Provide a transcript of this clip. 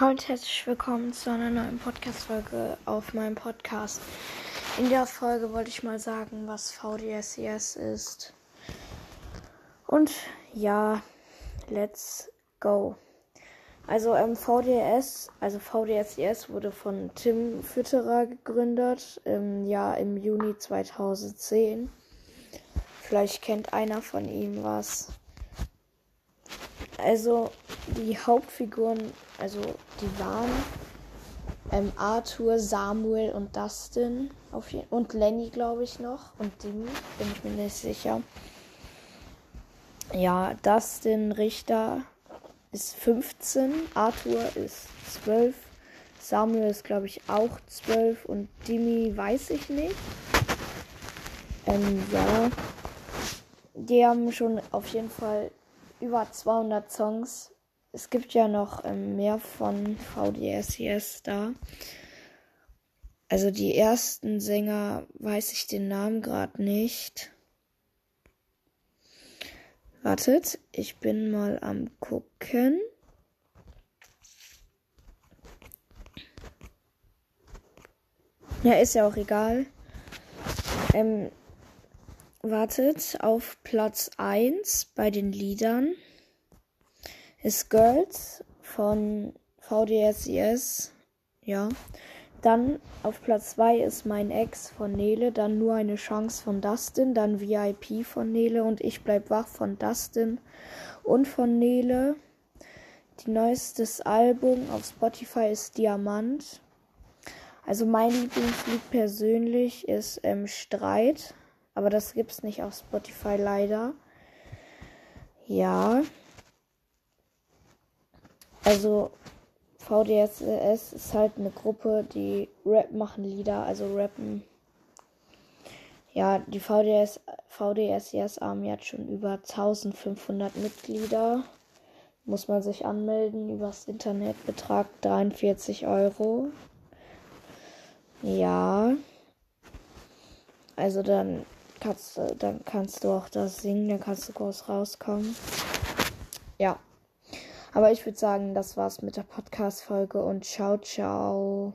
Hallo und herzlich willkommen zu einer neuen Podcast-Folge auf meinem Podcast. In der Folge wollte ich mal sagen, was VDSES ist. Und ja, let's go. Also ähm, VDS, also VDSES wurde von Tim Fütterer gegründet, im Jahr im Juni 2010. Vielleicht kennt einer von ihm was. Also die Hauptfiguren, also die waren ähm, Arthur, Samuel und Dustin auf jeden, und Lenny, glaube ich noch und Dimi, bin ich mir nicht sicher. Ja, Dustin Richter ist 15, Arthur ist 12, Samuel ist glaube ich auch 12 und Dimi weiß ich nicht. Ähm, ja, die haben schon auf jeden Fall über 200 Songs. Es gibt ja noch ähm, mehr von VDSCS da. Also die ersten Sänger weiß ich den Namen gerade nicht. Wartet, ich bin mal am gucken. Ja, ist ja auch egal. Ähm, wartet, auf Platz 1 bei den Liedern ist Girls von VDSIS. Ja. Dann auf Platz 2 ist Mein Ex von Nele, dann Nur eine Chance von Dustin, dann VIP von Nele und Ich bleib wach von Dustin und von Nele. Die neuestes Album auf Spotify ist Diamant. Also mein Lieblingslied persönlich ist ähm, Streit aber das gibt's nicht auf Spotify leider. Ja. Also VDSS ist halt eine Gruppe, die Rap machen Lieder, also rappen. Ja, die VDS, VDSS Army hat schon über 1500 Mitglieder. Muss man sich anmelden übers Internet, Betrag 43 Euro. Ja. Also dann kannst, dann kannst du auch das singen, dann kannst du groß rauskommen. Ja. Aber ich würde sagen, das war's mit der Podcast-Folge und ciao, ciao.